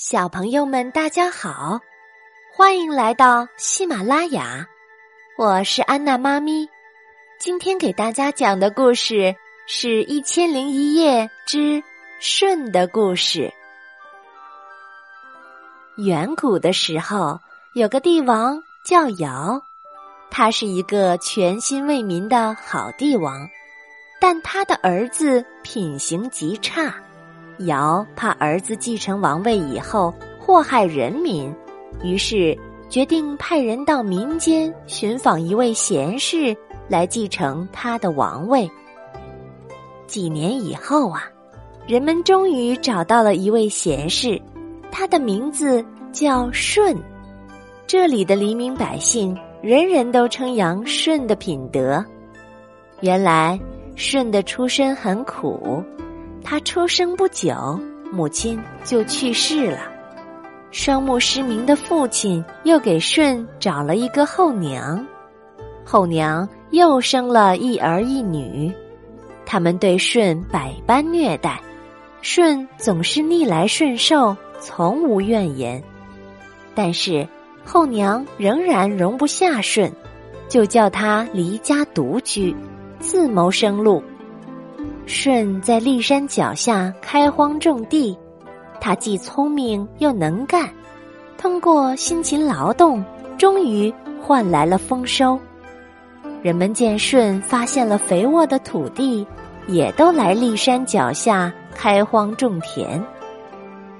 小朋友们，大家好，欢迎来到喜马拉雅，我是安娜妈咪。今天给大家讲的故事是《一千零一夜之舜的故事》。远古的时候，有个帝王叫尧，他是一个全心为民的好帝王，但他的儿子品行极差。尧怕儿子继承王位以后祸害人民，于是决定派人到民间寻访一位贤士来继承他的王位。几年以后啊，人们终于找到了一位贤士，他的名字叫舜。这里的黎民百姓人人都称扬舜的品德。原来舜的出身很苦。他出生不久，母亲就去世了。双目失明的父亲又给舜找了一个后娘，后娘又生了一儿一女。他们对舜百般虐待，舜总是逆来顺受，从无怨言。但是后娘仍然容不下舜，就叫他离家独居，自谋生路。舜在骊山脚下开荒种地，他既聪明又能干，通过辛勤劳动，终于换来了丰收。人们见舜发现了肥沃的土地，也都来骊山脚下开荒种田。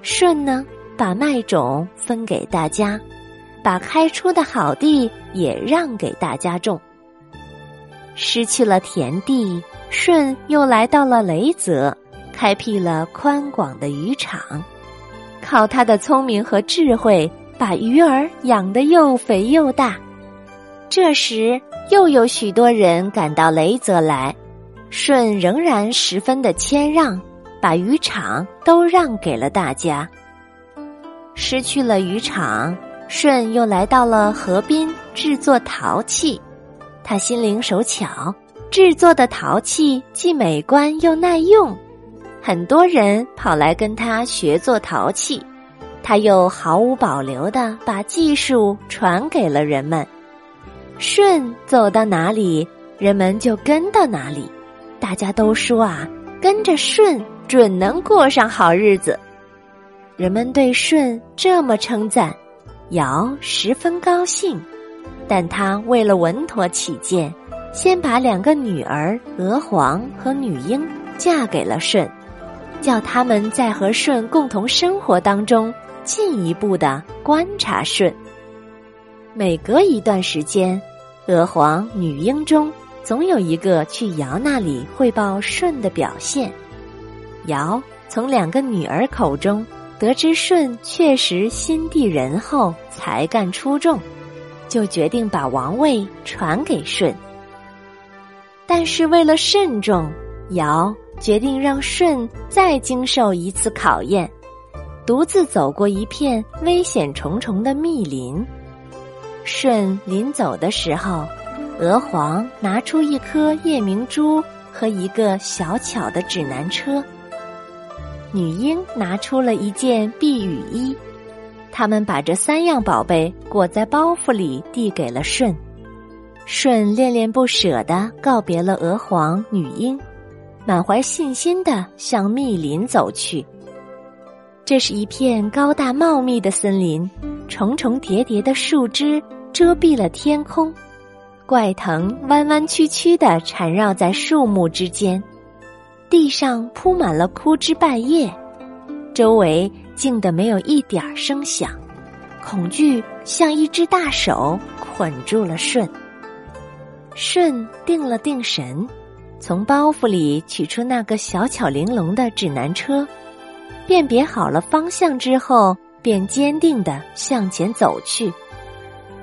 舜呢，把麦种分给大家，把开出的好地也让给大家种。失去了田地。舜又来到了雷泽，开辟了宽广的渔场，靠他的聪明和智慧，把鱼儿养得又肥又大。这时又有许多人赶到雷泽来，舜仍然十分的谦让，把渔场都让给了大家。失去了渔场，舜又来到了河边制作陶器，他心灵手巧。制作的陶器既美观又耐用，很多人跑来跟他学做陶器，他又毫无保留的把技术传给了人们。舜走到哪里，人们就跟到哪里，大家都说啊，跟着舜准能过上好日子。人们对舜这么称赞，尧十分高兴，但他为了稳妥起见。先把两个女儿娥皇和女英嫁给了舜，叫他们在和舜共同生活当中进一步的观察舜。每隔一段时间，娥皇、女英中总有一个去尧那里汇报舜的表现。尧从两个女儿口中得知舜确实心地仁厚、才干出众，就决定把王位传给舜。但是为了慎重，尧决定让舜再经受一次考验，独自走过一片危险重重的密林。舜临走的时候，娥皇拿出一颗夜明珠和一个小巧的指南车，女婴拿出了一件避雨衣，他们把这三样宝贝裹在包袱里，递给了舜。舜恋恋不舍地告别了娥皇、女英，满怀信心地向密林走去。这是一片高大茂密的森林，重重叠叠的树枝遮蔽了天空，怪藤弯弯曲曲地缠绕在树木之间，地上铺满了枯枝败叶，周围静得没有一点声响，恐惧像一只大手捆住了舜。舜定了定神，从包袱里取出那个小巧玲珑的指南车，辨别好了方向之后，便坚定的向前走去。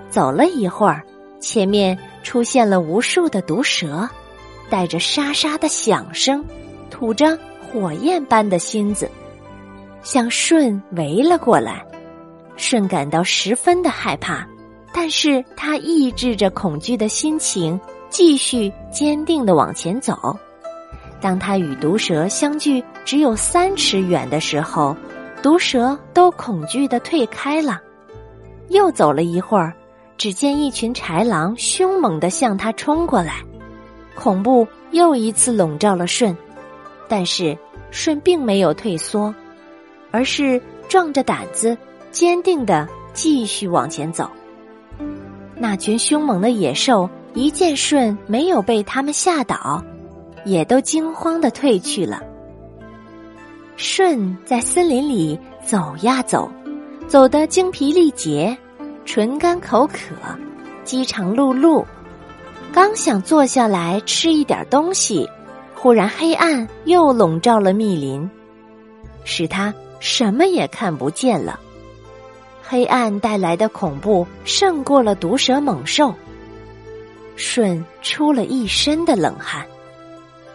走了一会儿，前面出现了无数的毒蛇，带着沙沙的响声，吐着火焰般的芯子，向舜围了过来。舜感到十分的害怕。但是他抑制着恐惧的心情，继续坚定的往前走。当他与毒蛇相距只有三尺远的时候，毒蛇都恐惧的退开了。又走了一会儿，只见一群豺狼凶猛的向他冲过来，恐怖又一次笼罩了舜。但是舜并没有退缩，而是壮着胆子，坚定的继续往前走。那群凶猛的野兽一见舜没有被他们吓倒，也都惊慌的退去了。舜在森林里走呀走，走得精疲力竭，唇干口渴，饥肠辘辘。刚想坐下来吃一点东西，忽然黑暗又笼罩了密林，使他什么也看不见了。黑暗带来的恐怖胜过了毒蛇猛兽，舜出了一身的冷汗。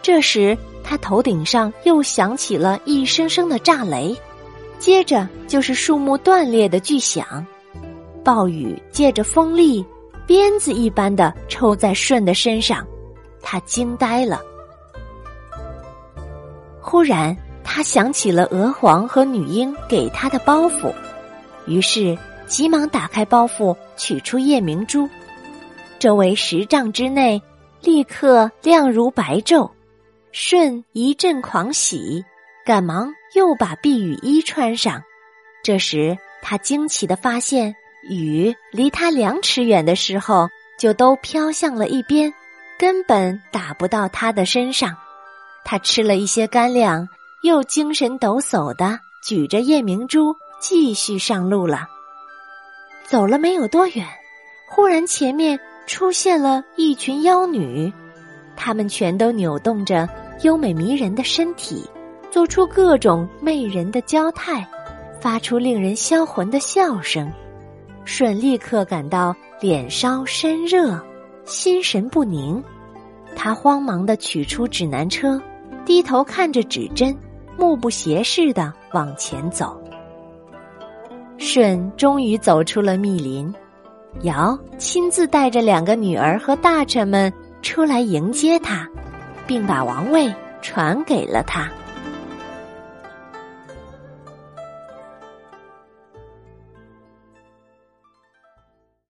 这时，他头顶上又响起了一声声的炸雷，接着就是树木断裂的巨响，暴雨借着风力，鞭子一般的抽在舜的身上，他惊呆了。忽然，他想起了娥皇和女婴给他的包袱。于是，急忙打开包袱，取出夜明珠，周围十丈之内立刻亮如白昼。舜一阵狂喜，赶忙又把避雨衣穿上。这时，他惊奇的发现，雨离他两尺远的时候就都飘向了一边，根本打不到他的身上。他吃了一些干粮，又精神抖擞的举着夜明珠。继续上路了。走了没有多远，忽然前面出现了一群妖女，她们全都扭动着优美迷人的身体，做出各种媚人的娇态，发出令人销魂的笑声。舜立刻感到脸烧身热，心神不宁。他慌忙的取出指南车，低头看着指针，目不斜视的往前走。舜终于走出了密林，尧亲自带着两个女儿和大臣们出来迎接他，并把王位传给了他。